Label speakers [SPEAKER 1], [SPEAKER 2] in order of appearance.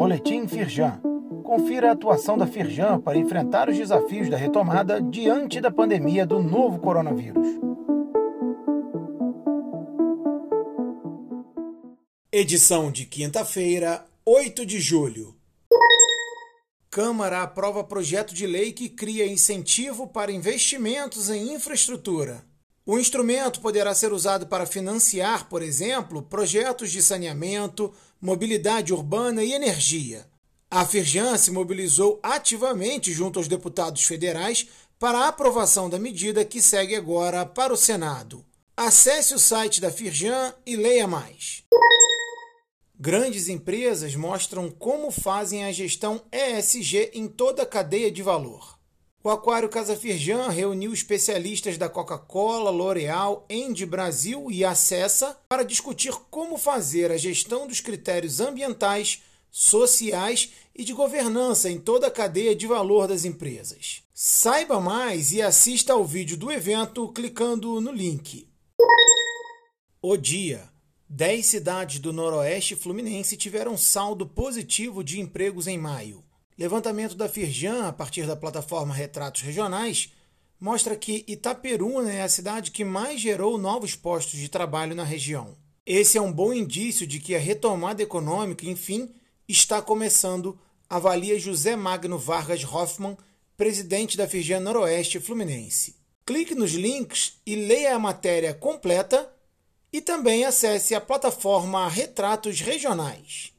[SPEAKER 1] Boletim Firjan. Confira a atuação da Firjan para enfrentar os desafios da retomada diante da pandemia do novo coronavírus. Edição de quinta-feira, 8 de julho. Câmara aprova projeto de lei que cria incentivo para investimentos em infraestrutura. O instrumento poderá ser usado para financiar, por exemplo, projetos de saneamento, mobilidade urbana e energia. A Firjan se mobilizou ativamente junto aos deputados federais para a aprovação da medida que segue agora para o Senado. Acesse o site da Firjan e leia mais. Grandes empresas mostram como fazem a gestão ESG em toda a cadeia de valor. O Aquário Casa Firjan reuniu especialistas da Coca-Cola, L'Oréal, Endy Brasil e Acessa para discutir como fazer a gestão dos critérios ambientais, sociais e de governança em toda a cadeia de valor das empresas. Saiba mais e assista ao vídeo do evento clicando no link. O dia 10 cidades do Noroeste Fluminense tiveram saldo positivo de empregos em maio. Levantamento da Firjan, a partir da plataforma Retratos Regionais, mostra que Itaperuna é a cidade que mais gerou novos postos de trabalho na região. Esse é um bom indício de que a retomada econômica, enfim, está começando, avalia José Magno Vargas Hoffmann, presidente da Firjan Noroeste Fluminense. Clique nos links e leia a matéria completa e também acesse a plataforma Retratos Regionais.